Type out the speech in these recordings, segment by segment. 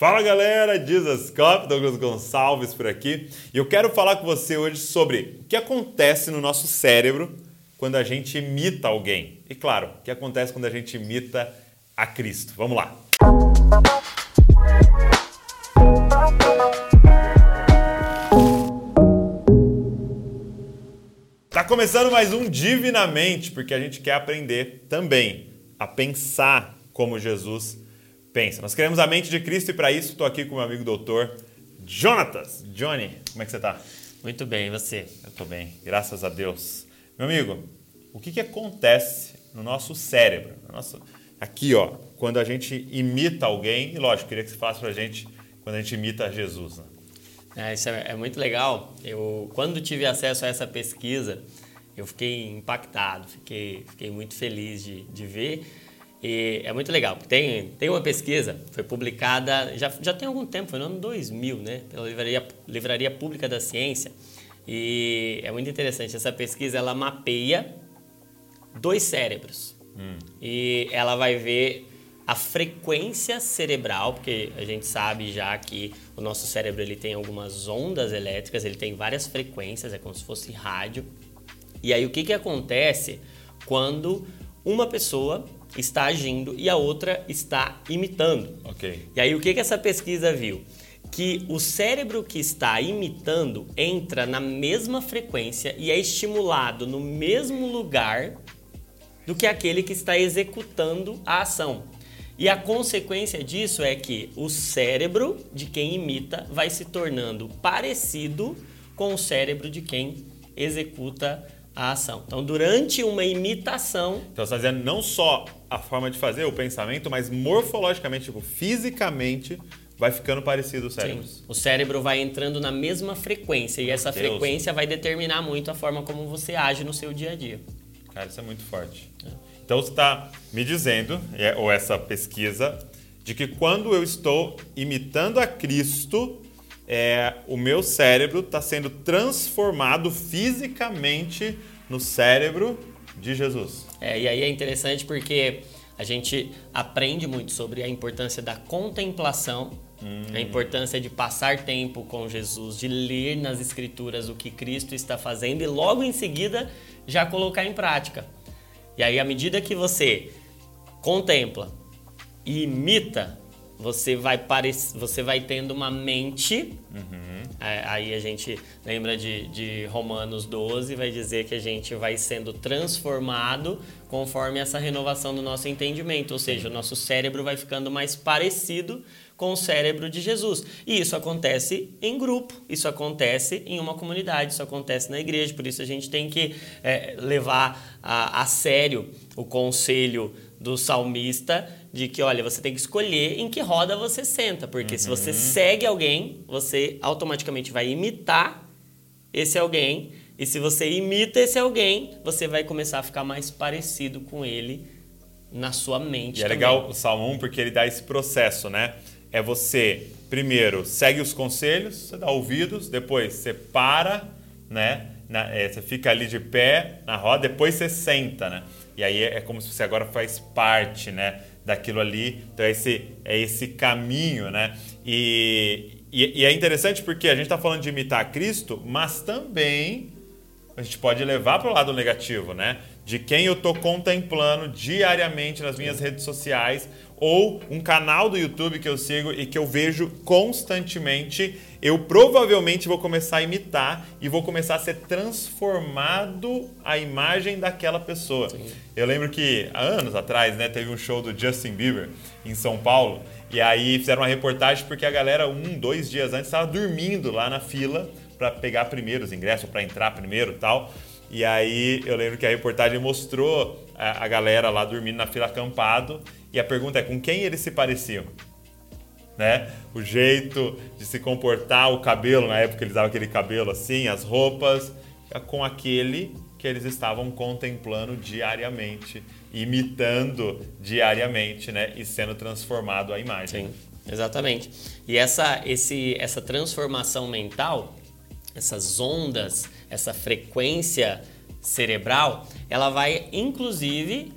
Fala galera, Jesus Cop, Douglas Gonçalves por aqui e eu quero falar com você hoje sobre o que acontece no nosso cérebro quando a gente imita alguém. E claro, o que acontece quando a gente imita a Cristo. Vamos lá! Tá começando mais um Divinamente, porque a gente quer aprender também a pensar como Jesus pensa. Nós queremos a mente de Cristo e para isso estou aqui com o meu amigo doutor Jonatas. Johnny, como é que você está? Muito bem, e você? Eu estou bem, graças a Deus. Meu amigo, o que, que acontece no nosso cérebro? No nosso... Aqui, ó, quando a gente imita alguém, e lógico, queria que você falasse para a gente quando a gente imita Jesus. Né? É, isso é, é muito legal. Eu, quando tive acesso a essa pesquisa, eu fiquei impactado, fiquei, fiquei muito feliz de, de ver e é muito legal, tem, tem uma pesquisa, foi publicada, já, já tem algum tempo, foi no ano 2000, né, pela Livraria, Livraria Pública da Ciência. E é muito interessante, essa pesquisa ela mapeia dois cérebros. Hum. E ela vai ver a frequência cerebral, porque a gente sabe já que o nosso cérebro ele tem algumas ondas elétricas, ele tem várias frequências, é como se fosse rádio. E aí o que, que acontece quando uma pessoa está agindo e a outra está imitando. Ok. E aí o que, que essa pesquisa viu? Que o cérebro que está imitando entra na mesma frequência e é estimulado no mesmo lugar do que aquele que está executando a ação. E a consequência disso é que o cérebro de quem imita vai se tornando parecido com o cérebro de quem executa a a ação. Então, durante uma imitação. Então, você está dizendo não só a forma de fazer o pensamento, mas morfologicamente, tipo, fisicamente, vai ficando parecido o cérebro. Sim. O cérebro vai entrando na mesma frequência e essa Deus. frequência vai determinar muito a forma como você age no seu dia a dia. Cara, isso é muito forte. É. Então, você está me dizendo, é, ou essa pesquisa, de que quando eu estou imitando a Cristo, é, o meu cérebro está sendo transformado fisicamente no cérebro de Jesus. É, e aí é interessante porque a gente aprende muito sobre a importância da contemplação, hum. a importância de passar tempo com Jesus, de ler nas Escrituras o que Cristo está fazendo e logo em seguida já colocar em prática. E aí, à medida que você contempla e imita você vai pare... você vai tendo uma mente. Uhum. É, aí a gente lembra de, de Romanos 12, vai dizer que a gente vai sendo transformado conforme essa renovação do nosso entendimento, ou seja, o nosso cérebro vai ficando mais parecido com o cérebro de Jesus. E isso acontece em grupo, isso acontece em uma comunidade, isso acontece na igreja. Por isso a gente tem que é, levar a, a sério o conselho do salmista de que, olha, você tem que escolher em que roda você senta, porque uhum. se você uhum. segue alguém, você automaticamente vai imitar esse alguém, e se você imita esse alguém, você vai começar a ficar mais parecido com ele na sua mente. E é legal o Salmo 1 porque ele dá esse processo, né? É você, primeiro, segue os conselhos, você dá ouvidos, depois você para, né? Na, é, você fica ali de pé na roda, depois você senta, né? E aí é, é como se você agora faz parte, né? daquilo ali. Então é esse, é esse caminho, né? E, e, e é interessante porque a gente está falando de imitar Cristo, mas também a gente pode levar para o lado negativo, né? De quem eu estou contemplando diariamente nas minhas redes sociais ou um canal do YouTube que eu sigo e que eu vejo constantemente, eu provavelmente vou começar a imitar e vou começar a ser transformado a imagem daquela pessoa. Sim. Eu lembro que há anos atrás, né, teve um show do Justin Bieber em São Paulo e aí fizeram uma reportagem porque a galera um, dois dias antes estava dormindo lá na fila para pegar primeiro os ingressos, para entrar primeiro, tal. E aí eu lembro que a reportagem mostrou a, a galera lá dormindo na fila acampado e a pergunta é com quem eles se pareciam? Né? O jeito de se comportar, o cabelo, na época eles davam aquele cabelo assim, as roupas, com aquele que eles estavam contemplando diariamente, imitando diariamente, né? E sendo transformado a imagem. Sim, exatamente. E essa, esse, essa transformação mental, essas ondas, essa frequência cerebral, ela vai inclusive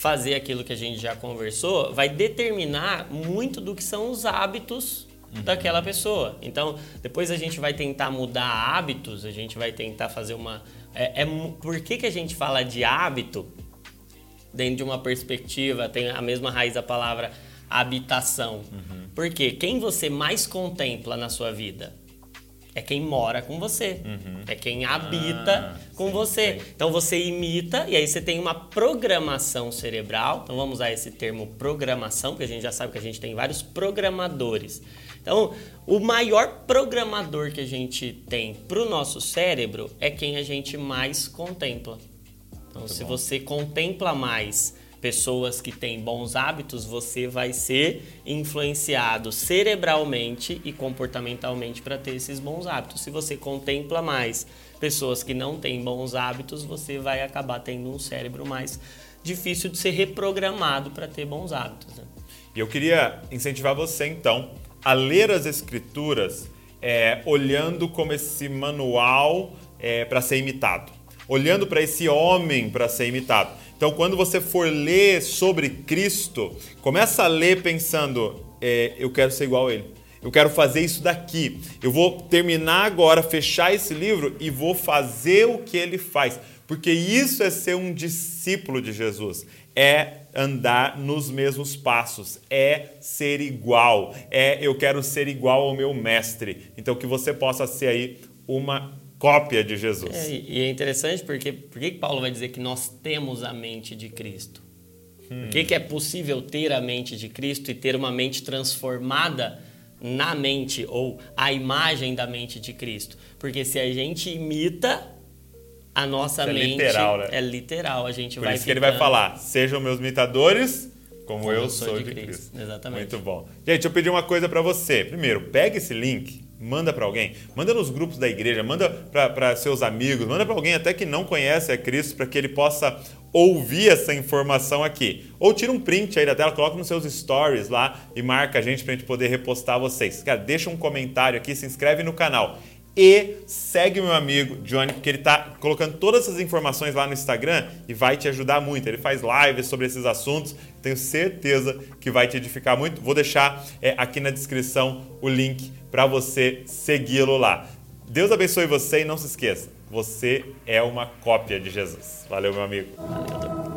fazer aquilo que a gente já conversou, vai determinar muito do que são os hábitos uhum. daquela pessoa. Então, depois a gente vai tentar mudar hábitos, a gente vai tentar fazer uma. É, é, por que, que a gente fala de hábito dentro de uma perspectiva, tem a mesma raiz da palavra habitação? Uhum. Porque quem você mais contempla na sua vida? É quem mora com você, uhum. é quem habita ah, com sim, você. Sim. Então você imita e aí você tem uma programação cerebral. Então vamos usar esse termo programação, porque a gente já sabe que a gente tem vários programadores. Então, o maior programador que a gente tem para o nosso cérebro é quem a gente mais contempla. Então, Muito se bom. você contempla mais pessoas que têm bons hábitos, você vai ser influenciado cerebralmente e comportamentalmente para ter esses bons hábitos. Se você contempla mais pessoas que não têm bons hábitos, você vai acabar tendo um cérebro mais difícil de ser reprogramado para ter bons hábitos. Né? E eu queria incentivar você então a ler as escrituras é, olhando como esse manual é, para ser imitado, olhando para esse homem para ser imitado. Então, quando você for ler sobre Cristo, começa a ler pensando: é, eu quero ser igual a Ele. Eu quero fazer isso daqui. Eu vou terminar agora, fechar esse livro e vou fazer o que ele faz. Porque isso é ser um discípulo de Jesus. É andar nos mesmos passos, é ser igual, é eu quero ser igual ao meu mestre. Então que você possa ser aí uma cópia de Jesus. É, e é interessante porque por que Paulo vai dizer que nós temos a mente de Cristo? Hum. Por que, que é possível ter a mente de Cristo e ter uma mente transformada na mente ou a imagem da mente de Cristo? Porque se a gente imita a nossa isso é mente. É literal, né? É literal, a gente Por vai. Por isso ficando... que ele vai falar: sejam meus imitadores. Como, como eu, sou, de, Cristo. Cristo. Exatamente. Muito bom. Gente, eu pedi uma coisa para você. Primeiro, pega esse link, manda para alguém, manda nos grupos da igreja, manda para seus amigos, manda para alguém até que não conhece a Cristo para que ele possa ouvir essa informação aqui. Ou tira um print aí da tela, coloca nos seus stories lá e marca a gente para a gente poder repostar vocês. Cara, deixa um comentário aqui, se inscreve no canal. E segue meu amigo Johnny, porque ele está colocando todas essas informações lá no Instagram e vai te ajudar muito. Ele faz lives sobre esses assuntos, tenho certeza que vai te edificar muito. Vou deixar é, aqui na descrição o link para você segui-lo lá. Deus abençoe você e não se esqueça, você é uma cópia de Jesus. Valeu, meu amigo. Valeu.